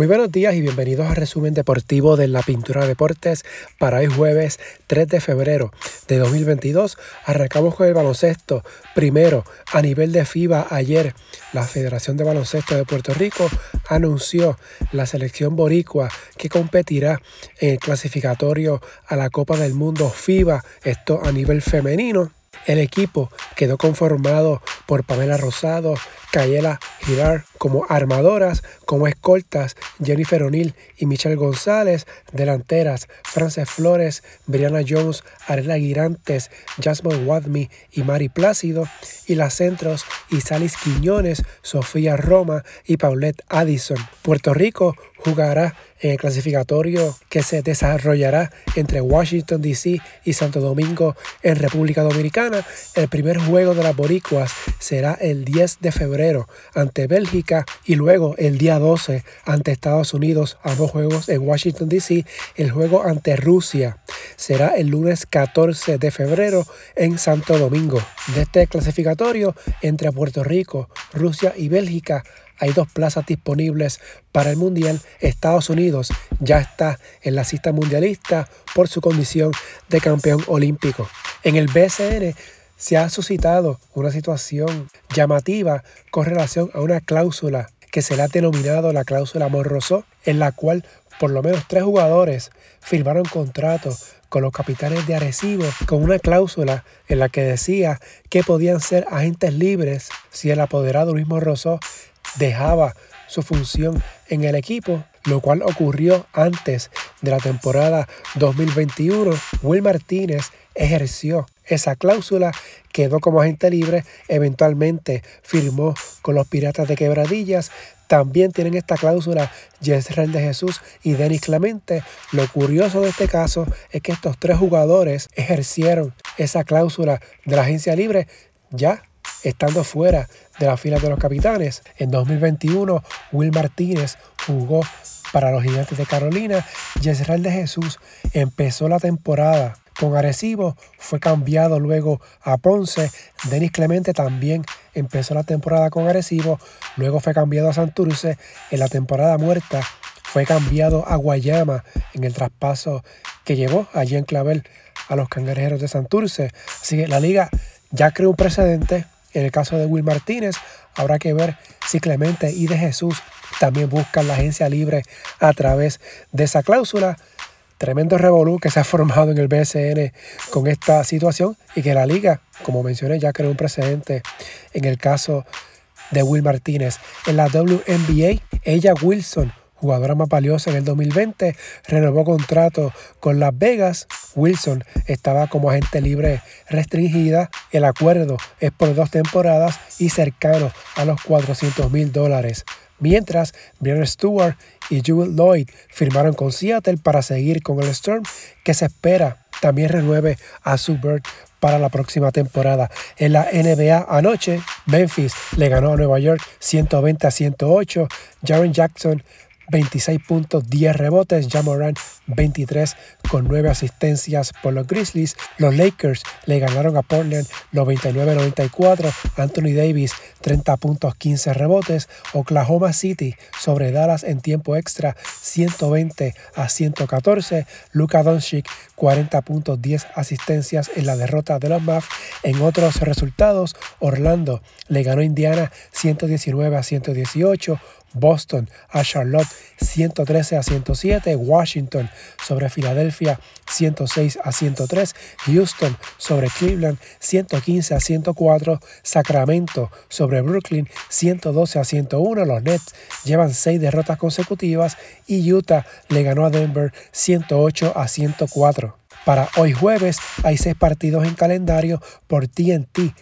Muy buenos días y bienvenidos al resumen deportivo de la Pintura Deportes para hoy jueves 3 de febrero de 2022. Arrancamos con el baloncesto. Primero, a nivel de FIBA, ayer la Federación de Baloncesto de Puerto Rico anunció la selección boricua que competirá en el clasificatorio a la Copa del Mundo FIBA, esto a nivel femenino. El equipo quedó conformado por Pamela Rosado, Cayela Como armadoras, como escoltas Jennifer O'Neill y Michelle González, delanteras Frances Flores, Brianna Jones, Arela Girantes, Jasmine Wadmi y Mari Plácido, y las centros Isalis Quiñones, Sofía Roma y Paulette Addison. Puerto Rico jugará en el clasificatorio que se desarrollará entre Washington DC y Santo Domingo en República Dominicana. El primer juego de las boricuas será el 10 de febrero ante Bélgica y luego el día 12 ante Estados Unidos, ambos juegos en Washington DC. El juego ante Rusia será el lunes 14 de febrero en Santo Domingo. De este clasificatorio entre Puerto Rico, Rusia y Bélgica hay dos plazas disponibles para el Mundial. Estados Unidos ya está en la cista mundialista por su condición de campeón olímpico. En el BCN se ha suscitado una situación llamativa con relación a una cláusula que se le ha denominado la cláusula Morroso, en la cual por lo menos tres jugadores firmaron contrato con los capitanes de Arecibo con una cláusula en la que decía que podían ser agentes libres si el apoderado Luis Morroso dejaba su función en el equipo, lo cual ocurrió antes de la temporada 2021. Will Martínez ejerció esa cláusula, quedó como agente libre, eventualmente firmó con los Piratas de Quebradillas. También tienen esta cláusula Jezreel de Jesús y Denis Clemente. Lo curioso de este caso es que estos tres jugadores ejercieron esa cláusula de la agencia libre ya estando fuera de la fila de los capitanes. En 2021, Will Martínez jugó para los Gigantes de Carolina. Yesrael de Jesús empezó la temporada con Arecibo, fue cambiado luego a Ponce. Denis Clemente también empezó la temporada con Arecibo, luego fue cambiado a Santurce. En la temporada muerta fue cambiado a Guayama en el traspaso que llevó allí en Clavel a los cangrejeros de Santurce. Así que la liga ya creó un precedente en el caso de Will Martínez, habrá que ver si Clemente y de Jesús también buscan la agencia libre a través de esa cláusula. Tremendo revolú que se ha formado en el BSN con esta situación y que la liga, como mencioné, ya creó un precedente en el caso de Will Martínez. En la WNBA, ella Wilson jugadora más valiosa en el 2020, renovó contrato con Las Vegas. Wilson estaba como agente libre restringida. El acuerdo es por dos temporadas y cercano a los 400 mil dólares. Mientras, Brian Stewart y Jewel Lloyd firmaron con Seattle para seguir con el Storm, que se espera también renueve a Subert para la próxima temporada. En la NBA anoche, Memphis le ganó a Nueva York 120 a 108. Jaren Jackson 26 puntos, 10 rebotes. Jamoran 23 con 9 asistencias por los Grizzlies. Los Lakers le ganaron a Portland 99-94. Anthony Davis 30 puntos, 15 rebotes. Oklahoma City sobre Dallas en tiempo extra 120 a 114. Luka Doncic 40 puntos, 10 asistencias en la derrota de los Mavs. En otros resultados, Orlando le ganó a Indiana 119 a 118. Boston a Charlotte 113 a 107, Washington sobre Filadelfia 106 a 103, Houston sobre Cleveland 115 a 104, Sacramento sobre Brooklyn 112 a 101, los Nets llevan 6 derrotas consecutivas y Utah le ganó a Denver 108 a 104. Para hoy jueves hay 6 partidos en calendario por TNT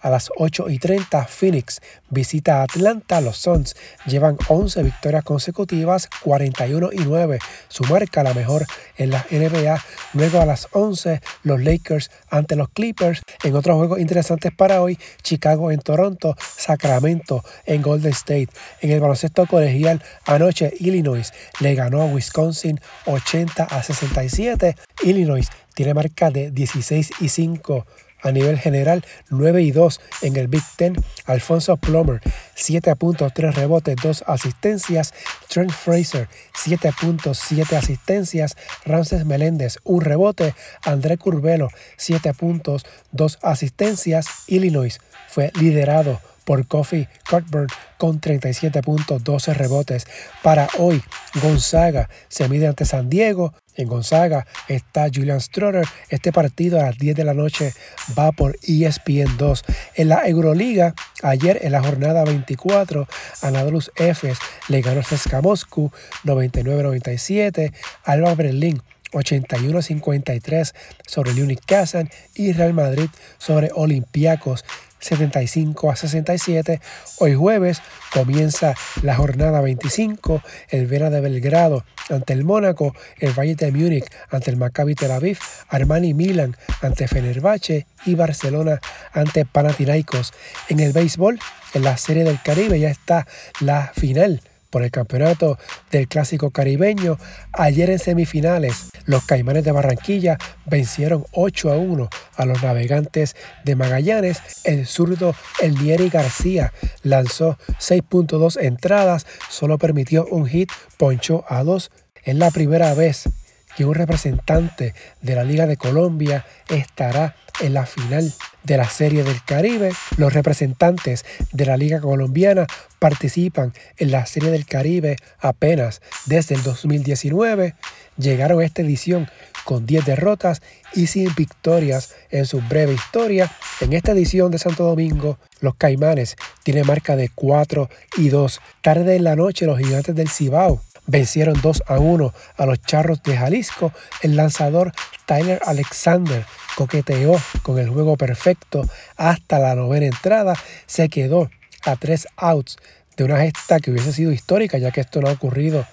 a las 8 y 30, Phoenix visita a Atlanta. Los Suns llevan 11 victorias consecutivas, 41 y 9. Su marca la mejor en la NBA. Luego a las 11, los Lakers ante los Clippers. En otros juegos interesantes para hoy, Chicago en Toronto, Sacramento en Golden State. En el baloncesto colegial, anoche Illinois le ganó a Wisconsin 80 a 67. Illinois tiene marca de 16 y 5 a nivel general 9 y 2 en el Big Ten. Alfonso Plummer 7 puntos, 3 rebotes, 2 asistencias. Trent Fraser, 7 puntos, 7 asistencias. Ramses Meléndez, 1 rebote. André Curvelo, 7 puntos, 2 asistencias. Illinois fue liderado por Kofi Cockburn con 37 puntos, 12 rebotes. Para hoy, Gonzaga se mide ante San Diego. En Gonzaga está Julian Stroder. Este partido a las 10 de la noche va por ESPN 2. En la Euroliga, ayer en la jornada 24, Anadolus Efes le ganó a Ceska Moscú 99-97. Alba Berlín 81-53 sobre el Kazan y Real Madrid sobre Olympiacos 75 a 67. Hoy jueves comienza la jornada 25, el Vera de Belgrado ante el Mónaco, el Valle de Múnich ante el Maccabi Tel Aviv, Armani Milan ante Fenerbahce y Barcelona ante Panathinaikos. En el béisbol, en la Serie del Caribe ya está la final por el campeonato del clásico caribeño. Ayer en semifinales, los Caimanes de Barranquilla vencieron 8 a 1 a los navegantes de Magallanes. El zurdo Elnieri García lanzó 6.2 entradas, solo permitió un hit, ponchó a 2. Es la primera vez que un representante de la Liga de Colombia estará en la final de la Serie del Caribe. Los representantes de la Liga Colombiana participan en la Serie del Caribe apenas desde el 2019. Llegaron a esta edición con 10 derrotas y sin victorias en su breve historia. En esta edición de Santo Domingo, los Caimanes tienen marca de 4 y 2. Tarde en la noche, los gigantes del Cibao vencieron 2 a 1 a los Charros de Jalisco. El lanzador Tyler Alexander coqueteó con el juego perfecto hasta la novena entrada. Se quedó a tres outs de una gesta que hubiese sido histórica, ya que esto no ha ocurrido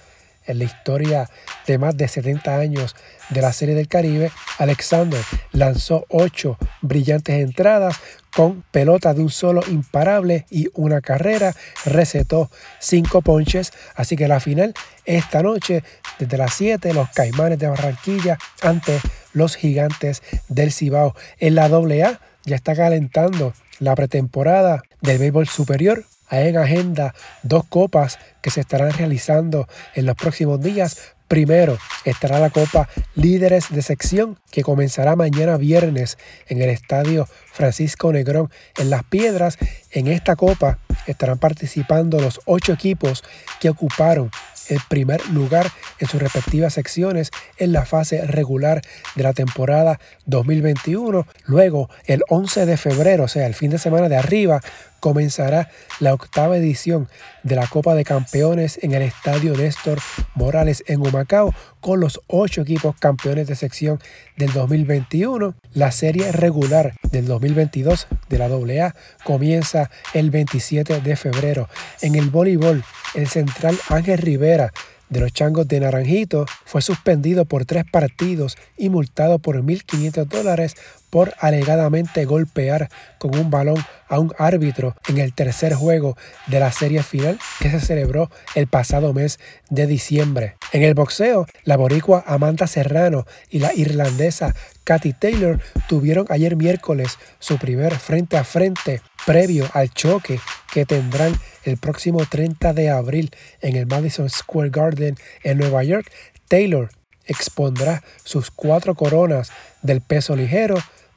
en la historia de más de 70 años de la Serie del Caribe, Alexander lanzó ocho brillantes entradas con pelota de un solo imparable y una carrera, recetó cinco ponches, así que la final esta noche desde las 7 los Caimanes de Barranquilla ante los Gigantes del Cibao. En la AA ya está calentando la pretemporada del béisbol superior hay en agenda dos copas que se estarán realizando en los próximos días. Primero estará la Copa Líderes de Sección que comenzará mañana viernes en el Estadio Francisco Negrón en Las Piedras. En esta copa estarán participando los ocho equipos que ocuparon el primer lugar en sus respectivas secciones en la fase regular de la temporada 2021. Luego, el 11 de febrero, o sea, el fin de semana de arriba, comenzará la octava edición de la Copa de Campeones en el Estadio Néstor Morales en Humacao con los ocho equipos campeones de sección del 2021. La serie regular del 2022 de la AA comienza el 27 de febrero. En el voleibol, el central Ángel Rivera de los Changos de Naranjito fue suspendido por tres partidos y multado por 1.500 dólares por alegadamente golpear con un balón a un árbitro en el tercer juego de la serie final que se celebró el pasado mes de diciembre. En el boxeo, la boricua Amanda Serrano y la irlandesa Katy Taylor tuvieron ayer miércoles su primer frente a frente previo al choque que tendrán el próximo 30 de abril en el Madison Square Garden en Nueva York. Taylor expondrá sus cuatro coronas del peso ligero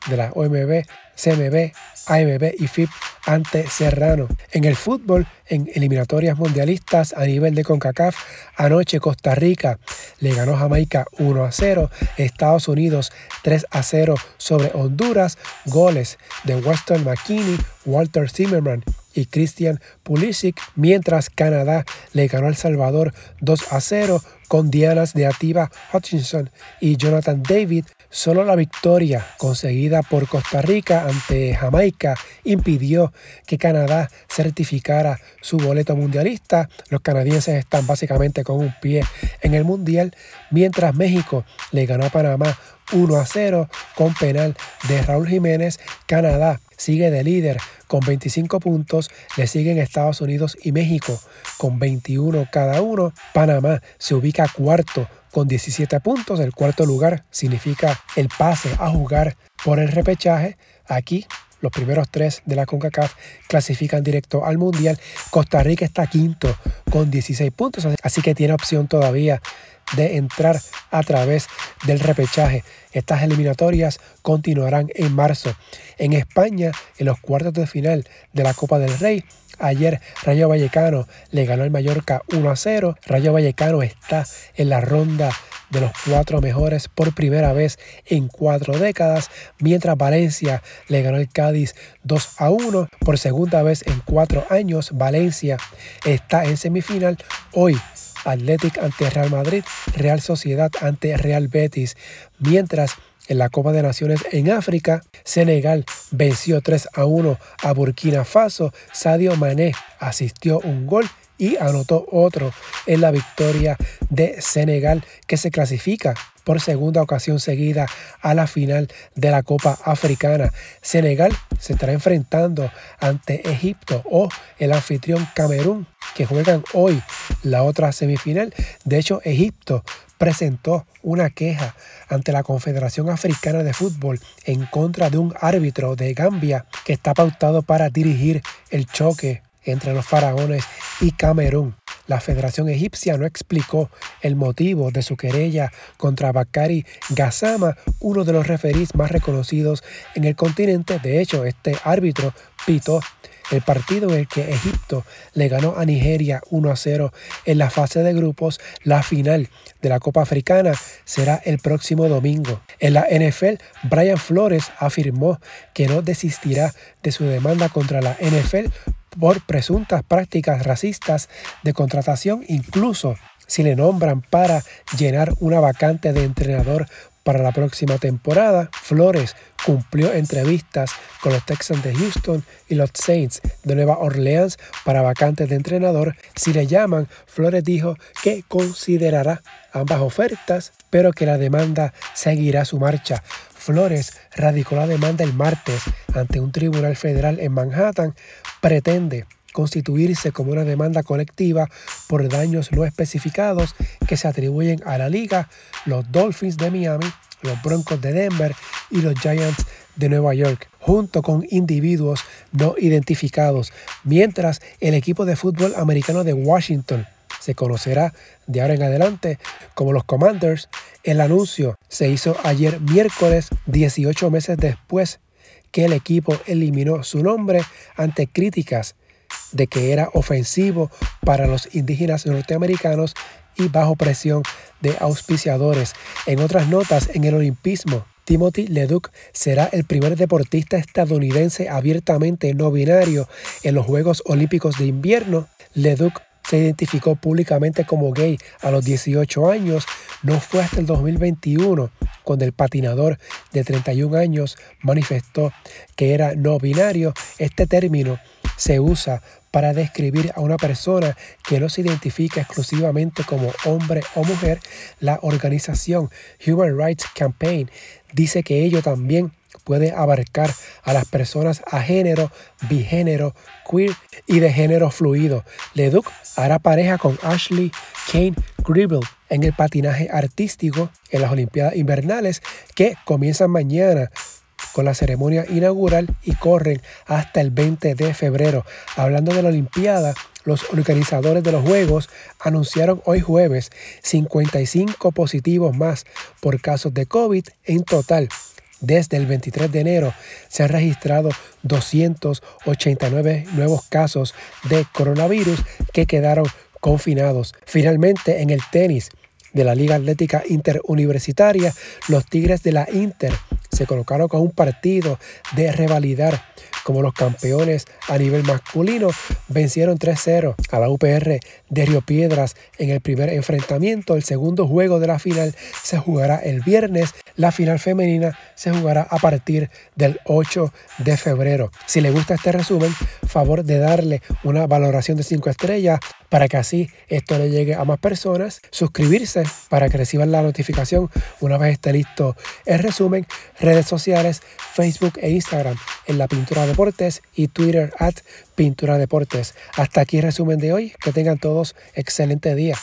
de la OMB, CMB, AMB y FIP ante Serrano. En el fútbol, en eliminatorias mundialistas a nivel de CONCACAF, anoche Costa Rica le ganó Jamaica 1 a 0, Estados Unidos 3 a 0 sobre Honduras, goles de Weston McKinney, Walter Zimmerman y Christian Pulisic, mientras Canadá le ganó a El Salvador 2 a 0 con dianas de Ativa Hutchinson y Jonathan David. Solo la victoria conseguida por Costa Rica ante Jamaica impidió que Canadá certificara su boleto mundialista. Los canadienses están básicamente con un pie en el mundial, mientras México le ganó a Panamá 1 a 0 con penal de Raúl Jiménez. Canadá sigue de líder con 25 puntos, le siguen Estados Unidos y México con 21 cada uno. Panamá se ubica cuarto con 17 puntos. El cuarto lugar significa el pase a jugar por el repechaje. Aquí los primeros tres de la CONCACAF clasifican directo al Mundial. Costa Rica está quinto con 16 puntos, así que tiene opción todavía de entrar a través del repechaje. Estas eliminatorias continuarán en marzo. En España, en los cuartos de final de la Copa del Rey, Ayer Rayo Vallecano le ganó al Mallorca 1 a 0. Rayo Vallecano está en la ronda de los cuatro mejores por primera vez en cuatro décadas, mientras Valencia le ganó al Cádiz 2 a 1 por segunda vez en cuatro años. Valencia está en semifinal hoy. Athletic ante Real Madrid, Real Sociedad ante Real Betis, mientras en la Copa de Naciones en África, Senegal venció 3 a 1 a Burkina Faso, Sadio Mané asistió un gol y anotó otro en la victoria de Senegal que se clasifica por segunda ocasión seguida a la final de la Copa Africana. Senegal se estará enfrentando ante Egipto o el anfitrión Camerún que juegan hoy la otra semifinal. De hecho, Egipto presentó una queja ante la Confederación Africana de Fútbol en contra de un árbitro de Gambia que está pautado para dirigir el choque entre los faraones y Camerún. La Federación Egipcia no explicó el motivo de su querella contra Bakari Gassama, uno de los referís más reconocidos en el continente. De hecho, este árbitro pitó el partido en el que Egipto le ganó a Nigeria 1 a 0 en la fase de grupos, la final de la Copa Africana será el próximo domingo. En la NFL, Brian Flores afirmó que no desistirá de su demanda contra la NFL por presuntas prácticas racistas de contratación, incluso si le nombran para llenar una vacante de entrenador para la próxima temporada. Flores cumplió entrevistas con los Texans de Houston y los Saints de Nueva Orleans para vacantes de entrenador. Si le llaman, Flores dijo que considerará ambas ofertas, pero que la demanda seguirá su marcha. Flores radicó la demanda el martes ante un tribunal federal en Manhattan. Pretende constituirse como una demanda colectiva por daños no especificados que se atribuyen a la liga, los Dolphins de Miami, los Broncos de Denver y los Giants de Nueva York, junto con individuos no identificados, mientras el equipo de fútbol americano de Washington se conocerá de ahora en adelante como los Commanders. El anuncio se hizo ayer miércoles 18 meses después que el equipo eliminó su nombre ante críticas de que era ofensivo para los indígenas norteamericanos y bajo presión de auspiciadores. En otras notas, en el olimpismo, Timothy Leduc será el primer deportista estadounidense abiertamente no binario en los Juegos Olímpicos de Invierno. Leduc se identificó públicamente como gay a los 18 años. No fue hasta el 2021 cuando el patinador de 31 años manifestó que era no binario. Este término se usa para describir a una persona que no se identifica exclusivamente como hombre o mujer, la organización Human Rights Campaign dice que ello también puede abarcar a las personas a género, bigénero, queer y de género fluido. Leduc hará pareja con Ashley Kane Gribble en el patinaje artístico en las Olimpiadas Invernales que comienzan mañana con la ceremonia inaugural y corren hasta el 20 de febrero. Hablando de la Olimpiada, los organizadores de los Juegos anunciaron hoy jueves 55 positivos más por casos de COVID en total. Desde el 23 de enero se han registrado 289 nuevos casos de coronavirus que quedaron confinados. Finalmente, en el tenis de la Liga Atlética Interuniversitaria, los Tigres de la Inter se colocaron con un partido de revalidar como los campeones a nivel masculino, vencieron 3-0 a la UPR de Río Piedras en el primer enfrentamiento. El segundo juego de la final se jugará el viernes. La final femenina se jugará a partir del 8 de febrero. Si le gusta este resumen, favor de darle una valoración de 5 estrellas para que así esto le llegue a más personas. Suscribirse para que reciban la notificación una vez esté listo el resumen. Redes sociales, Facebook e Instagram en la pintura deportes y Twitter at pintura deportes. Hasta aquí el resumen de hoy. Que tengan todos excelente día.